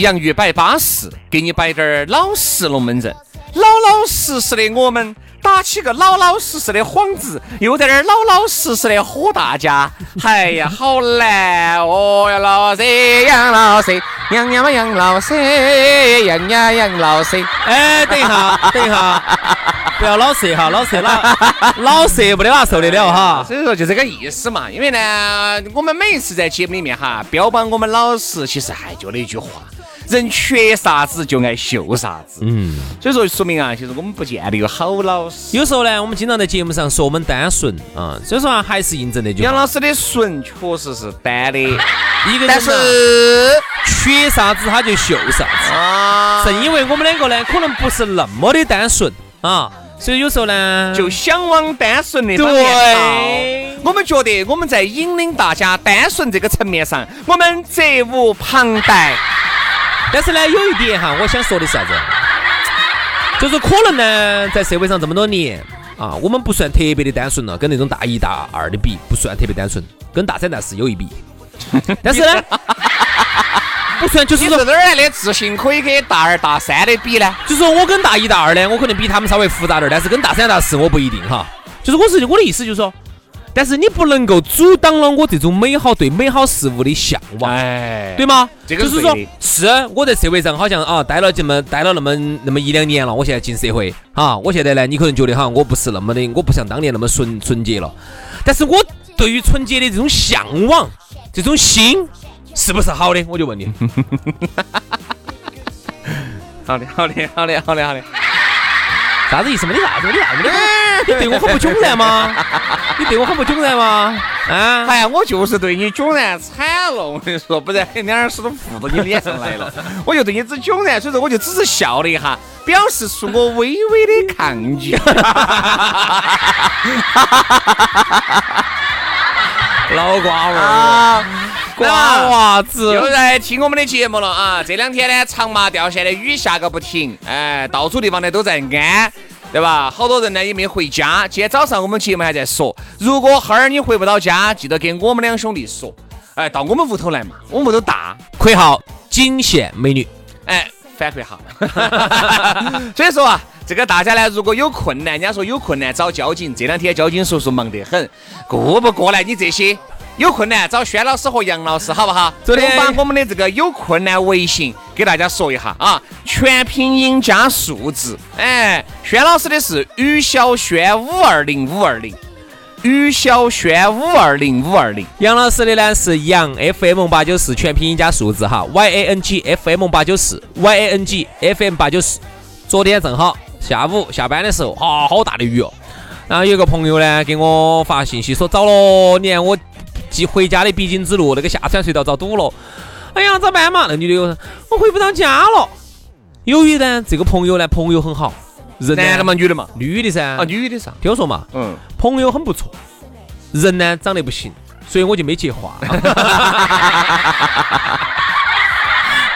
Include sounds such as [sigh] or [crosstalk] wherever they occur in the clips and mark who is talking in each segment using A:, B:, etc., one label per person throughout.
A: 洋芋摆巴适，给你摆点儿老实龙门阵。老老实实的我们打起个老老实实的幌子，又在那儿老老实实的唬大家。哎呀，好难哦呀，老师，杨老师，杨呀嘛杨老师，杨呀杨老师。
B: 哎，等一下，等一下，[laughs] 不要老色哈，老色老老色不得哪受得了哈。
A: 所以说就这个意思嘛。因为呢，我们每一次在节目里面哈，标榜我们老实，其实还就那句话。人缺啥子就爱秀啥子，嗯，所以说说明啊，其实我们不见得有好老师。
B: 有时候呢，我们经常在节目上说我们单纯啊，所以说啊，还是印证那句
A: 杨老师的纯确实是单的，[laughs]
B: 一个
A: 但是
B: 缺啥子他就秀啥子啊。正因为我们两个呢，可能不是那么的单纯啊，所以有时候呢，
A: 就向往单纯的方
B: 面
A: 我们觉得我们在引领大家单纯这个层面上，我们责无旁贷。
B: 但是呢，有一点哈，我想说的是啥子？就是可能呢，在社会上这么多年啊，我们不算特别的单纯了，跟那种大一大二的比，不算特别单纯，跟大三大四有一比。[laughs] 但是呢，不算就是说
A: 哪儿来的自信可以跟大二大三的比呢？
B: 就是说我跟大一大二呢，我可能比他们稍微复杂点，但是跟大三大四我不一定哈。就是我是我的意思就是说。但是你不能够阻挡了我这种美好对美好事物的向往，哎，对吗？
A: 这个
B: 就是说，是我在社会上好像啊待了这么待了那么那么一两年了，我现在进社会啊，我现在呢，你可能觉得哈，我不是那么的，我不像当年那么纯纯洁了。但是我对于纯洁的这种向往，这种心是不是好的？我就问你。[laughs]
A: 好的，好的，好的，好的，好的。
B: 啥子意思嘛？你啥子？你啥子？你对我很不迥然吗？[laughs] 你对我很不迥然吗？啊！
A: 哎呀，我就是对你迥然惨了。我跟你说，不然两耳屎都糊到你脸上来了。[laughs] 我就对你只迥然，所以说我就只是笑了一下，表示出我微微的抗拒。[laughs]
B: 老瓜娃儿。瓜娃子
A: 又在听我们的节目了啊！这两天呢，长麻掉线的雨下个不停，哎，到处地方呢都在安，对吧？好多人呢也没回家。今天早上我们节目还在说，如果哈儿你回不到家，记得给我们两兄弟说，哎，到我们屋头来嘛，我们屋头大，[laughs]
B: 括号仅限美女，
A: 哎，反馈哈。[laughs] 所以说啊，这个大家呢，如果有困难，人家说有困难找交警，这两天交警叔叔忙得很，过不过来你这些？有困难找轩老师和杨老师，好不好？昨天把我们的这个有困难微信给大家说一下啊，全拼音加数字。哎，轩老师的是于小轩五二零五二零，于小轩五二零五二零。
B: 杨老师的呢是杨 FM 八九四，全拼音加数字哈，Y A N G F M 八九四，Y A N G F M 八九四。昨天正好下午下班的时候，哈，好大的雨哦。然后有个朋友呢给我发信息说，找了，你看我。寄回家的必经之路，那个下穿隧道遭堵了。哎呀，咋办嘛？那女的说：“我回不到家了。”由于呢，这个朋友呢，朋友很好，
A: 人男的嘛，女的嘛，
B: 女的噻。
A: 啊，女的噻。
B: 听我说嘛，嗯，朋友很不错，人呢长得不行，所以我就没接话。[laughs]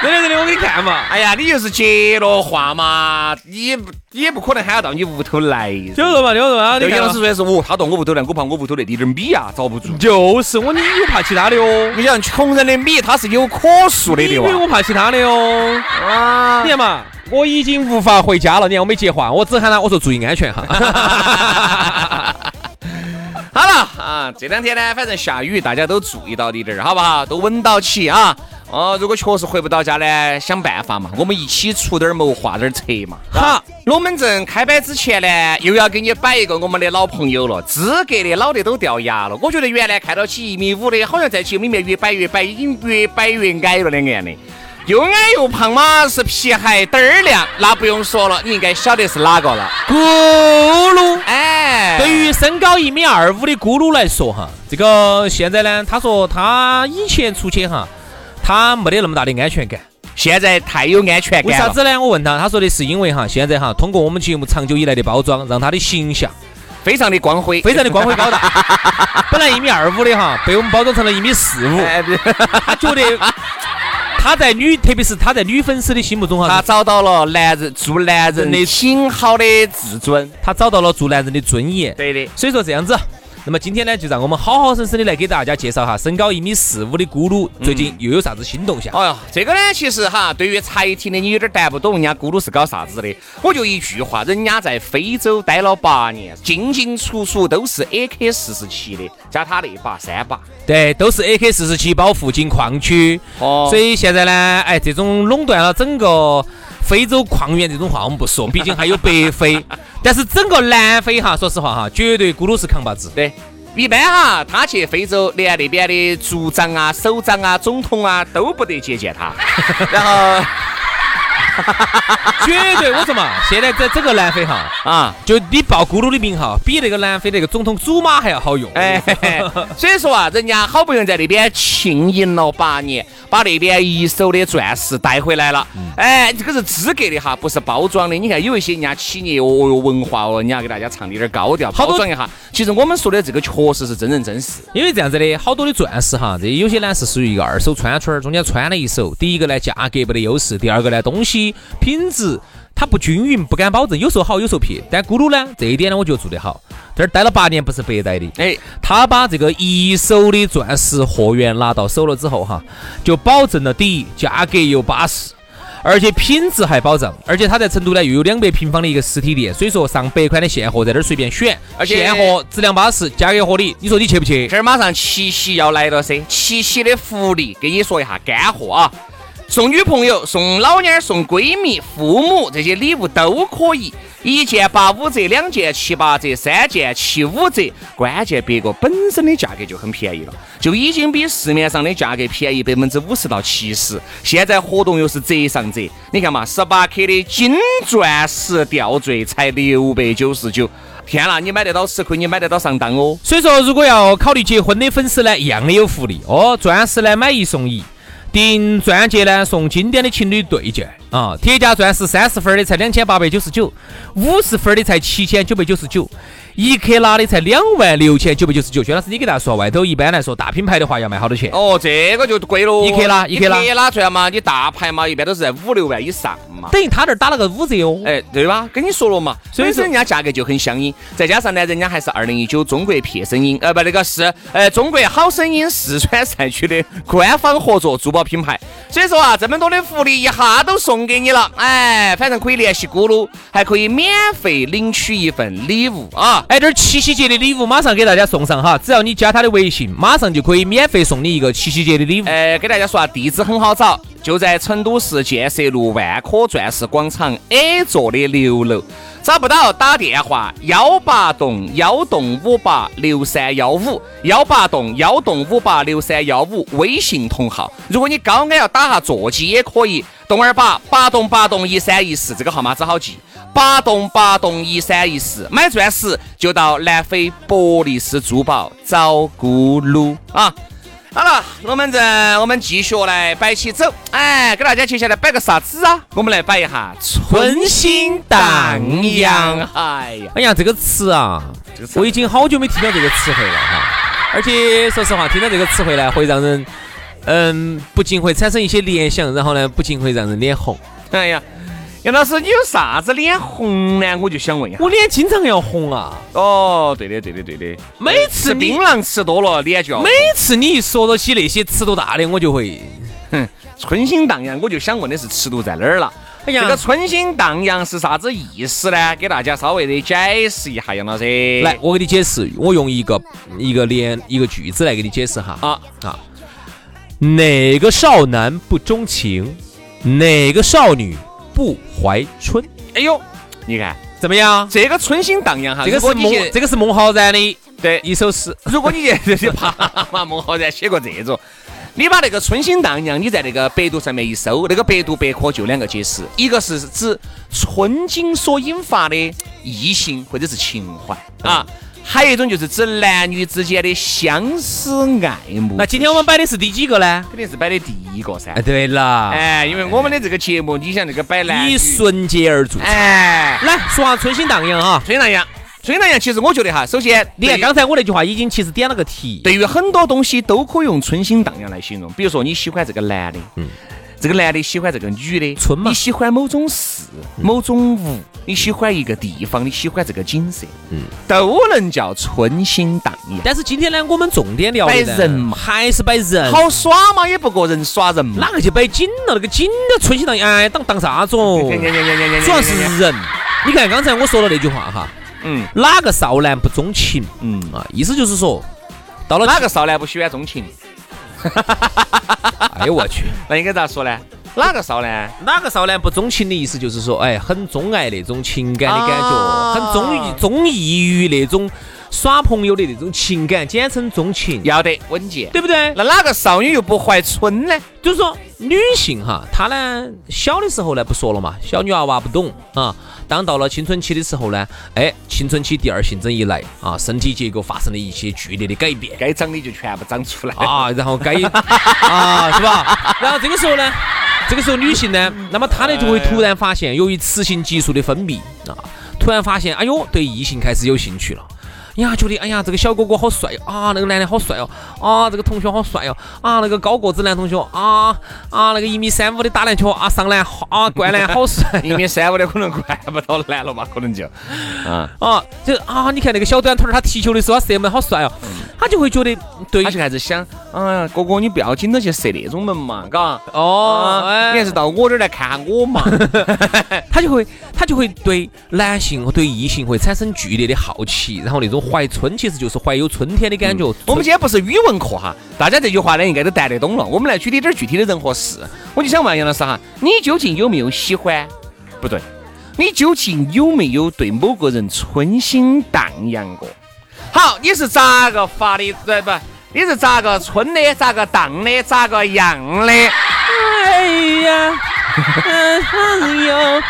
B: [laughs] 真的真的，我给你看嘛。
A: 哎呀，你就是接了话嘛，你你也不可能喊得到你屋头来。
B: 就是嘛，就是嘛。
A: 你杨老师说的是，哦，他到我屋头来，我怕我屋头那滴点米啊遭不住。
B: 就是我，你有怕其他的哦。
A: 你想穷人的米，它是有可数的，对吧？
B: 我怕其他的哦。啊，你看嘛，我已经无法回家了。你看我没接话，我只喊他，我说注意安全哈。[laughs]
A: 好了啊，这两天呢，反正下雨，大家都注意到一点儿，好不好？都稳到起啊。哦，如果确实回不到家呢，想办法嘛，我们一起出点谋划点策嘛。
B: 好，
A: 龙门阵开摆之前呢，又要给你摆一个我们的老朋友了，资格的老的都掉牙了。我觉得原来看到起一米五的，好像在节目里面越摆越摆，已经越摆越矮了两眼的。又矮又胖嘛，是皮还灯儿亮，那不用说了，你应该晓得是哪个了。
B: 咕噜，
A: 哎，
B: 对于身高一米二五的咕噜来说哈，这个现在呢，他说他以前出去哈。他没得那么大的安全感，
A: 现在太有安全感
B: 为啥子呢？我问他，他说的是因为哈，现在哈，通过我们节目长久以来的包装，让他的形象
A: 非常的光辉，
B: 非常的光辉高大。[laughs] 本来一米二五的哈，被我们包装成了一米四五。他觉得他在女，特别是他在女粉丝的心目中哈，
A: 他找到了男人做男人的挺好的自尊，
B: 他找到了做男人的尊严。
A: 对的，
B: 所以说这样子。那么今天呢，就让我们好好生生的来给大家介绍哈，身高一米四五的咕噜最近又有啥子新动向？
A: 哎呀，这个呢，其实哈，对于才听的你有点带不懂，人家咕噜是搞啥子的？我就一句话，人家在非洲待了八年，进进出出都是 AK 四十七的，加他那把三把，
B: 对，都是 AK 四十七保附近矿区。哦，所以现在呢，哎，这种垄断了整个。非洲矿源这种话我们不说，毕竟还有北非。但是整个南非哈，说实话哈，绝对咕噜是扛把子。
A: 对，一般哈，他去非洲，连那边的族长啊、首长啊、总统啊都不得接见他。[laughs] 然后。[laughs]
B: 绝对，我说嘛，现在在整个南非哈啊，就你报咕噜的名号，比那个南非那个总统祖马还要好用。哎，[laughs]
A: 所以说啊，人家好不容易在那边庆迎了八年，把那边一手的钻石带回来了。哎，这个是资格的哈，不是包装的。你看有一些人家企业哦哟文化哦，人家给大家唱的有点高调，包装一下。其实我们说的这个确实是真人真事。
B: 因为这样子的，好多的钻石哈，这有些呢是属于一个二手穿穿，中间穿了一手。第一个呢价格不得优势，第二个呢东西。品质它不均匀，不敢保证，有时候好，有时候撇。但咕噜呢，这一点呢，我觉得做得好。这儿待了八年，不是白待的。哎，他把这个一手的钻石货源拿到手了之后，哈，就保证了第一，价格又巴适，而且品质还保证。而且他在成都呢，又有两百平方的一个实体店，所以说上百款的现货在这儿随便选，而且现货质量巴适，价格合理。你说你去不去？
A: 这儿马上七夕要来了噻，七夕的福利，给你说一下干货啊。送女朋友、送老娘、送闺蜜、父母这些礼物都可以，一件八五折，两件七八折，三件七五折。关键别个本身的价格就很便宜了，就已经比市面上的价格便宜百分之五十到七十。现在活动又是折上折，你看嘛，十八克的金钻石吊坠才六百九十九。天啦，你买得到吃亏，你买得到上当哦。
B: 所以说，如果要考虑结婚的粉丝呢，一样的有福利哦，钻石呢买一送一。订钻戒呢，送经典的情侣对戒啊！铁价钻石三十分的才两千八百九十九，五十分的才七千九百九十九。一克拉的才两万六千九百九十九，薛老师，你给大家说，外头一般来说大品牌的话要卖好多钱？
A: 哦，这个就贵喽。
B: 一克拉，一克拉，
A: 一克拉钻嘛，你大牌嘛，一般都是在五六万以上嘛。
B: 等于他这儿打了个五折哦。
A: 哎，对吧？跟你说了嘛，所以说人家价格就很相应，再加上呢，人家还是二零一九中国撇声音，呃，不，那个是呃中国好声音四川赛区的官方合作珠宝品牌。所以说啊，这么多的福利一下都送给你了，哎，反正可以联系咕噜，还可以免费领取一份礼物啊。
B: 哎，这七夕节的礼物马上给大家送上哈，只要你加他的微信，马上就可以免费送你一个七夕节的礼物。
A: 哎，给大家说啊，地址很好找，就在成都市建设路万科钻石广场 A 座的六楼。找不到打电话幺八栋幺栋五八六三幺五幺八栋幺栋五八六三幺五微信同号。如果你高矮要打下座机也可以，栋二八八栋八栋一三一四这个号码只好记，八栋八栋一三一四。买钻石就到南非博利斯珠宝找咕噜啊。好了，龙门阵我们继续来摆起走。哎，给大家接下来摆个啥子啊？我们来摆一下春心荡漾。哎呀，
B: 哎呀，这个词啊，我已经好久没听到这个词汇了哈。而且说实话，听到这个词汇呢，会让人嗯，不禁会产生一些联想，然后呢，不禁会让人脸红。
A: 哎呀，杨老师，你有啥子脸红呢？我就想问一下。
B: 我脸经常要红啊，
A: 哦，对的，对的，对的。
B: 每次
A: 槟榔吃多了，脸就要
B: 每次你一说到起那些尺度大的，我就会，
A: 哼，春心荡漾。我就想问的是尺度在哪儿了？
B: 哎呀
A: 这个春心荡漾是啥子意思呢？给大家稍微的解释一下，杨老师。
B: 来，我给你解释，我用一个一个连一个句子来给你解释哈。
A: 啊，
B: 啊，哪个少男不钟情，哪个少女不怀春？
A: 哎呦，你看
B: 怎么样？
A: 这个春心荡漾哈，
B: 这个是孟这个是孟浩然的
A: 对，
B: 一首诗。[laughs]
A: 如果你去去爬嘛，孟浩然写过这种。你把那个春心荡漾，你在那个百度上面一搜，那个百度百科就两个解释，一个是指春景所引发的异性或者是情怀啊，还有一种就是指男女之间的相思爱慕。
B: 那今天我们摆的是第几个呢？
A: 肯定是摆的第一个噻
B: 哎，。对了，
A: 哎，因为我们的这个节目，你想这个摆男女
B: 以纯洁而著称。
A: 哎，
B: 来说下春心荡漾啊！
A: 春心荡漾，春心荡漾，其实我觉得哈，首先
B: 你看刚才我那句话已经其实点了个题。
A: 对于很多东西都可以用春心荡漾来形容。比如说你喜欢这个男的，嗯，这个男的喜欢这个女的，
B: 春嘛
A: 你喜欢某种事、某种物，你喜欢一个地方，你喜欢这个景色，嗯，都能叫春心荡漾。
B: 但是今天呢，我们重点聊的
A: 摆人嘛
B: 还是摆人。
A: 好耍嘛，也不过人耍人嘛。
B: 哪个去摆景了？那个景的春心荡漾，哎，当当啥子哦？主要是人。你看刚才我说了那句话哈，
A: 嗯
B: 哪个少男不钟情
A: 嗯，
B: 啊？意思就是说，到了
A: 哪个少男不喜欢钟情？[laughs]
B: 哎呦我去，[laughs]
A: 那应该咋说呢？哪个少男？
B: 哪个少男不钟情的意思就是说，哎，很钟爱那种情感的感觉，
A: 啊
B: 很中意中意于那种耍朋友的那种情感，简称钟情，
A: 要得稳健。
B: 对不对？
A: 那哪个少女又不怀春呢？
B: 就是说，女性哈，她呢小的时候呢不说了嘛，小女娃娃不懂啊。当到了青春期的时候呢，哎，青春期第二性征一来啊，身体结构发生了一些剧烈的改变
A: 该长的就全部长出来。
B: 啊，然后该 [laughs] 啊是吧？然后这个时候呢，这个时候女性呢，那么她呢就会突然发现，由于雌性激素的分泌啊，突然发现，哎呦，对异性开始有兴趣了。呀，觉得哎呀，这个小哥哥好帅哦啊，那个男的好帅哦啊，这个同学好帅哦啊，那个高个子男同学啊啊，那个一米三五的打篮球啊，上篮啊，灌篮好帅 [laughs]
A: 一米三五的可能灌不到篮了吧？可能就，啊，[laughs]
B: 啊，就啊，你看那个小短腿儿，他踢球的时候他射门好帅哦，他就会觉得对
A: 他就开始想，哎呀，哥哥你不要紧到去射那种门嘛，嘎。
B: 哦，
A: 你还是到我这儿来看下我嘛。[laughs]
B: 他就会他就会对男性和对异性会产生剧烈的好奇，然后那种怀春其实就是怀有春天的感觉。
A: 我们今天不是语文课哈，大家这句话呢应该都谈得懂了。我们来举点点具体的人和事。我就想问杨老师哈，你究竟有没有喜欢？不对，你究竟有没有对某个人春心荡漾过？好，你是咋个发的？对不？你是咋个春的？咋个荡的？咋个样的？
B: 哎呀，朋友，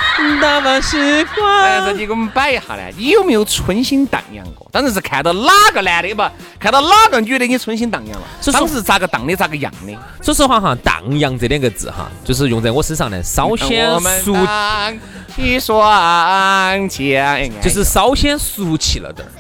B: 打发时光
A: 哎，这。你给我们摆一下呢？你有没有春心荡漾过？当时是看到哪个男的不，看到哪个女的你春心荡漾了。
B: 说
A: 当时咋个荡的，咋个样的？
B: 说实话哈，荡漾这两个字哈，就是用在我身上呢，稍显俗，
A: 荡起双剑，
B: 就是稍显俗气了点儿。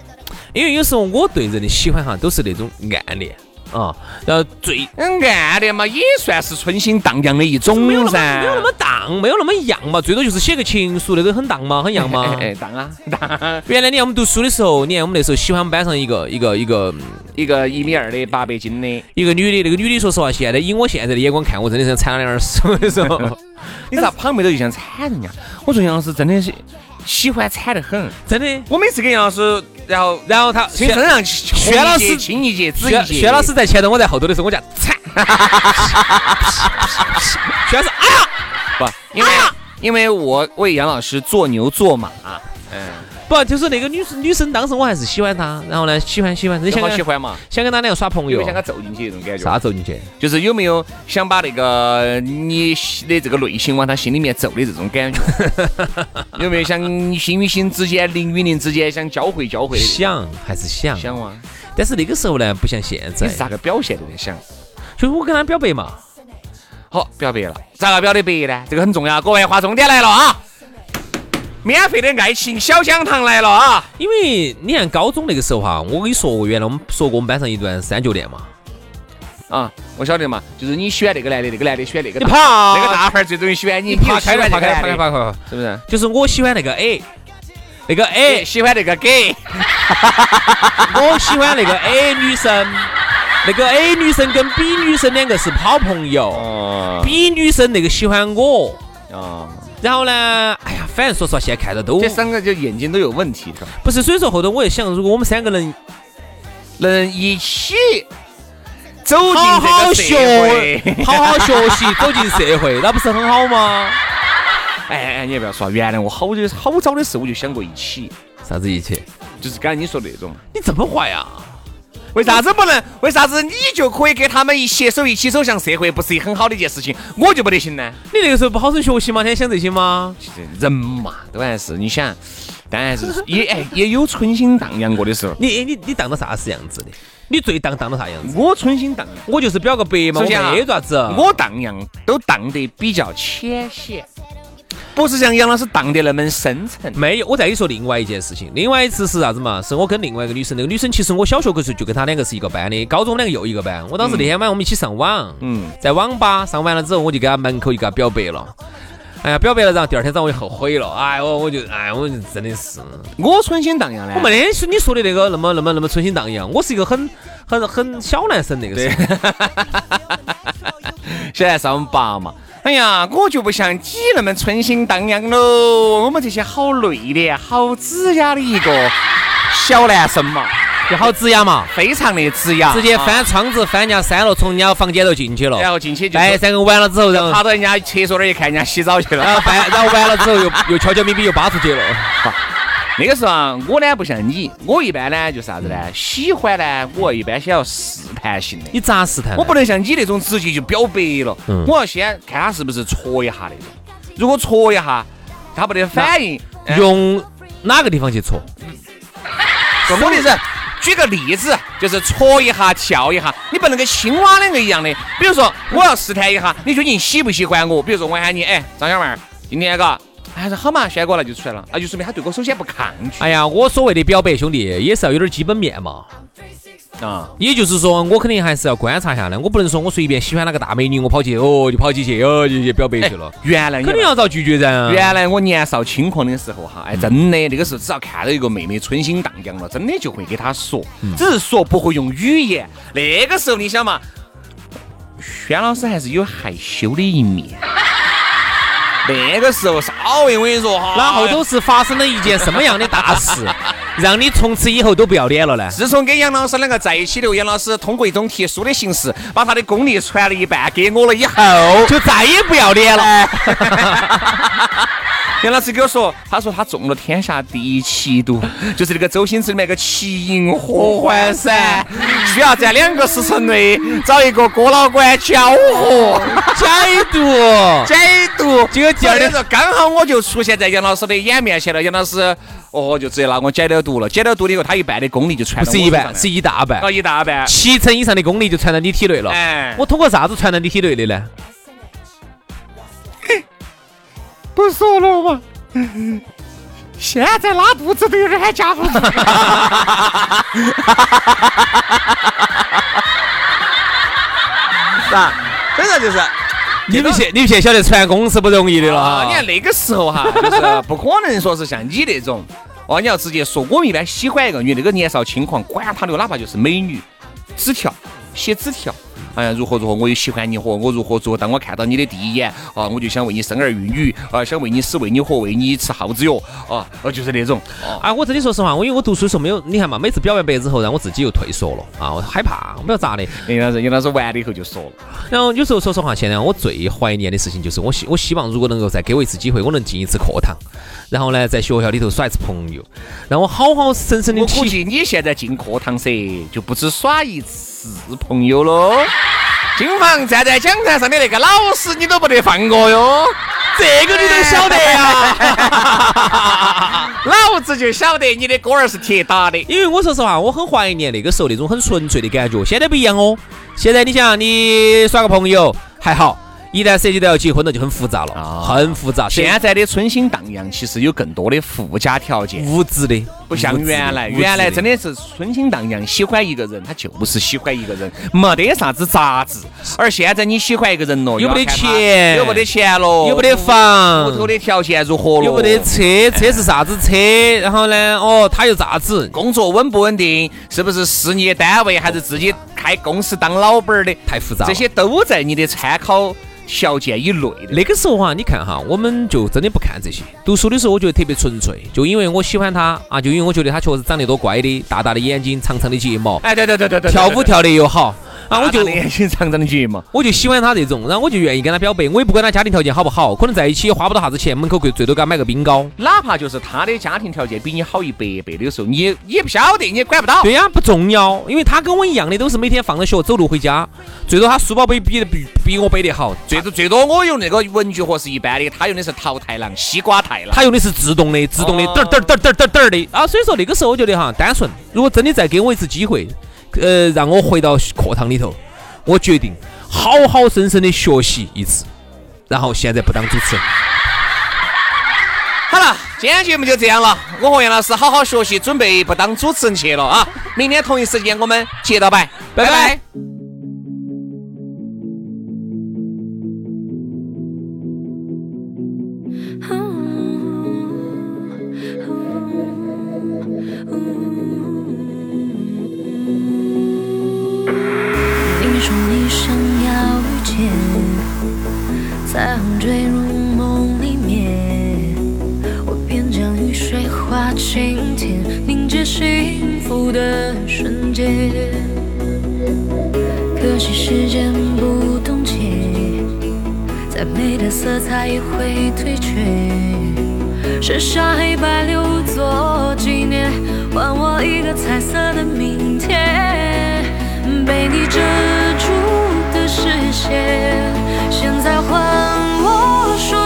B: 因为有时候我对人的喜欢哈，都是那种暗恋啊，然后最
A: 嗯暗恋嘛，也算是春心荡漾的一种
B: 没有那么
A: 噻。
B: 没有那么荡，没有那么样嘛，最多就是写个情书，那个很荡嘛，很样嘛。[laughs]
A: 哎哎，荡啊荡！[laughs]
B: 原来你看我们读书的时候，你看我们那时候喜欢我们班上一个一个一个嗯
A: 一个一米二的八百斤的，
B: 一个女的，那个女的说实话，现在以我现在的眼光看，我真的是惨了两耳屎。我跟你说，
A: 你咋旁边都就想惨人家？我说杨老师真的是喜欢惨得很。
B: 真的。
A: 我每次给杨老师，然后
B: 然后他
A: 身
B: 薛
A: 上
B: 薛老师
A: 亲一节，紫一
B: 薛
A: 节。
B: 薛老师在前头，我在后头的时候，我叫惨。[laughs] 薛老师，哎呀，
A: 不，因为因为我为杨老师做牛做马，嗯，
B: 不，就是那个女生，女生当时我还是喜欢她，然后呢，喜欢喜欢，真想
A: 喜欢嘛，
B: 想跟她两个耍朋友。
A: 想给她揍进去那种感觉？
B: 啥走进去？
A: 就是有没有想把那个你的这个内心往她心里面揍的这种感觉？[laughs] 有没有想心与心之间、灵与灵之间想交汇交汇
B: 想还是想，
A: 想啊？
B: 但是那个时候呢，不像现在
A: 你是，咋个表现的在想？
B: 就是我跟她表白嘛。
A: 好，表白了，咋个表的白呢？这个很重要，各位划重点来了啊！免费的爱情小讲堂来了啊！
B: 因为你看高中那个时候哈，我跟你说过，原来我们说过我们班上一段三角恋嘛。
A: 啊，我晓得嘛，就是你喜欢那个男的，那个男的喜欢那个大，
B: 你跑
A: 那个大汉儿最终喜欢你，你
B: 爬
A: 又喜欢那个
B: 爬开
A: 男的，
B: 爬开跑开，
A: 是不是？
B: 就是我喜欢那个 A，那个 A
A: 喜欢那个 gay，
B: 我喜欢那个 A 女生，那个 A 女生跟 B 女生两个是好朋友。
A: 哦
B: ，B 女生那个喜欢我，
A: 哦，
B: 然后呢，反正说实话，现在看到都
A: 这三个就眼睛都有问题，是吧？
B: 不是，所以说后头我也想，如果我们三个人
A: 能一起走进 [laughs]
B: 好好
A: 这个社
B: 学
A: 会，，
B: 好好学习，走进社会，那不是很好吗？
A: 哎哎，你也不要说，原来我好久好早的时候我就想过一起，
B: 啥子一起？
A: 就是刚才你说的那种。
B: 你这么坏啊？
A: 为啥子不能？为啥子你就可以跟他们一携手一起走向社会，不是一很好的一件事情？我就不得行呢？
B: 你那个时候不好生学习吗？天天想这些吗？
A: 其实人嘛，都还是你想，当然是 [laughs] 也哎也有春心荡漾过的时候。
B: 你你你荡到啥子样子的？你最荡荡到啥样子？
A: 我春心荡漾，
B: 我就是表个白嘛，我没爪子。
A: 我荡漾都荡得比较浅显，不是像杨老师荡得那么深沉。
B: 没有，我再跟你说另外一件事情。另外一次是啥子嘛？是我跟另外一个女生，那个女生其实我小学的时候就跟她两个是一个班的，高中两个又一个班。我当时那天晚上我们一起上网，
A: 嗯，
B: 在网吧上完了之后，我就给她门口就给她表白了。哎呀，表白了，然后第二天早上我就后悔了。哎，我我就哎，我就真的是，
A: 我春心荡漾的，
B: 我没得你说的那个那么那么那么春心荡漾。我是一个很很很小男生那个时候。[laughs]
A: 现在上八嘛。哎呀，我就不像你那么春心荡漾喽。我们这些好内敛、好指甲的一个 [laughs] 小男生嘛，
B: 就好指压嘛，
A: 非常的直雅，
B: 直接
A: 啊，
B: 翻窗子翻人家三楼，从人家房间头进去了。
A: 然后进去就
B: 半夜三个完了之后，然后
A: 爬到人家厕所那儿一看，人家洗澡去了。
B: 然后翻然后完了之后又又悄悄咪咪又扒出去了。[laughs]
A: 那个时候啊，我呢不像你，我一般呢就是啥子呢？喜欢呢，我一般先要试探性的。
B: 你咋试探？
A: 我不能像你那种直接就表白了，
B: 嗯
A: 我要先看他是不是戳一下那种。如果戳一下，他不得反应，哎
B: 用哪个地方去戳？
A: 什么意思，举个例子，就是戳一下、跳一下，你不能跟青蛙两个一样的。比如说，我要试探一下你究竟喜不喜欢我。比如说，我喊你，哎，张小妹儿，今天嘎，还是好嘛，轩哥那就出来了，那就说明他对我首先不抗拒
B: 哎呀，我所谓的表白，兄弟也是要有点基本面嘛。
A: 啊。
B: 也就是说，我肯定还是要观察一下的，我不能说我随便喜欢哪个大美女，我跑去哦就跑起去哦就去表白去了，
A: 原来
B: 肯定要遭拒绝噻。
A: 原来我年少轻狂的时候哈，哎，真的那个时候只要看到一个妹妹春心荡漾了，真的就会给她说，只是说不会用语言。那个时候你想嘛，轩老师还是有害羞的一面。那个时候稍微我跟你说哈，
B: 那后头是发生了一件什么样的大事，[laughs] [laughs] 让你从此以后都不要脸了呢？
A: 自从跟杨老师两个在一起刘，杨老师通过一种特殊的形式，把他的功力传了一半给我了以后，
B: 就再也不要脸了。[laughs]
A: 杨老师给我说，他说他中了天下第一奇毒，[laughs] 就是那个周星驰里面那个奇淫合欢散，需要在两个时辰内找一个哥老倌交合
B: 解毒，
A: 解毒。
B: 结果第二天
A: 时候刚好我就出现在杨老师的眼面前了，杨老师哦就直接拿我解了毒了，解了毒了以后，他一半的功力就传到
B: 不是一半，是一大半
A: 哦，一大半。
B: 七成以上的功力就传到你体内了。
A: 哎
B: 我通过啥子传到你体内的呢？
A: 不说了嘛。现在拉肚子都有点喊夹不住。[laughs] 是吧？所以说就是
B: 你们现你们现在晓得传功是不容易的了
A: 啊，
B: 哈。
A: 你看那个时候哈，[laughs] 就是不可能说是像你那种，哦，你要直接说，我们一般喜欢一个女，那个年少轻狂，管她的，哪怕就是美女，纸条写纸条。哎呀，如何如何，我也喜欢你和我如何如何。当我看到你的第一眼，啊，我就想为你生儿育女，啊，想为你死，为你活，为你吃耗子药，啊，呃，就是那种，啊，
B: 啊，我真的说实话，我因为我读书的时候没有，你看嘛，每次表完白之后，然后我自己又退缩了啊，我害怕，我不知道咋的。
A: 杨老师，杨老师完了以后就说了，
B: 然后有时候说实话，现在我最怀念的事情就是我希我希望如果能够再给我一次机会，我能进一次课堂，然后呢，在学校里头耍一次朋友，让我好好生生的
A: 我估计你现在进课堂噻，就不止耍一次朋友喽。金房站在讲台上的那个老师，你都不得放过哟。
B: 这个你都晓得呀。[laughs]
A: 老子就晓得你的歌儿是铁打的。
B: 因为我说实话，我很怀念那个时候那种很纯粹的感觉。现在不一样哦，现在你想，你耍个朋友还好，一旦涉及到要结婚了，就很复杂了，
A: 啊
B: 很复杂。
A: 现在的春心荡漾，其实有更多的附加条件。
B: 物质的，
A: 不像原来，原来真的是春心荡漾，喜欢一个人，他就是喜欢一个人，没得啥子杂质。而现在你喜欢一个人了，
B: 有没得钱，
A: 有没得钱了？
B: 有没得房，
A: 屋头的条件如何了？
B: 又没得车，车是啥子车？然后呢，哦，他又咋子？
A: 工作稳不稳定？是不是事业单位还是自己开公司当老板的？
B: 太复杂，
A: 这些都在你的参考。条件以内的
B: 那个时候哈，你看哈，我们就真的不看这些。读书的时候，我觉得特别纯粹，就因为我喜欢他啊，就因为我觉得他确实长得多乖的，大大的眼睛，长长的睫毛，
A: 哎，对对对对对，
B: 跳舞跳得又好。
A: 啊，我就眼睛长长的睫毛，
B: 我就喜欢他这种，然后我就愿意跟他表白。我也不管他家庭条件好不好，可能在一起也花不到啥子钱，门口最最多给他买个冰糕。
A: 哪怕就是他的家庭条件比你好一百倍的时候，你你也不晓得，你也管不到。
B: 对呀，不重要，因为他跟我一样的，都是每天放了学走路回家。最多他书包背比比比我背得好，
A: 最多最多我用那个文具盒是一般的，他用的是桃太郎、西瓜太郎，
B: 他用的是自动的，自动的嘚嘚嘚嘚嘚嘚的啊。所以说那个时候我觉得哈单纯。如果真的再给我一次机会，呃，让我回到课堂里头。我决定好好生生的学习一次，然后现在不当主持人。
A: 好了，今天节目就这样了。我和杨老师好好学习，准备不当主持人去了啊！明天同一时间我们接着摆，拜拜。
C: 在可惜时间不冻结再美的色彩也会退却。剩下黑白留作纪念还我一个彩色的明天。被你遮住的视线现在换我说。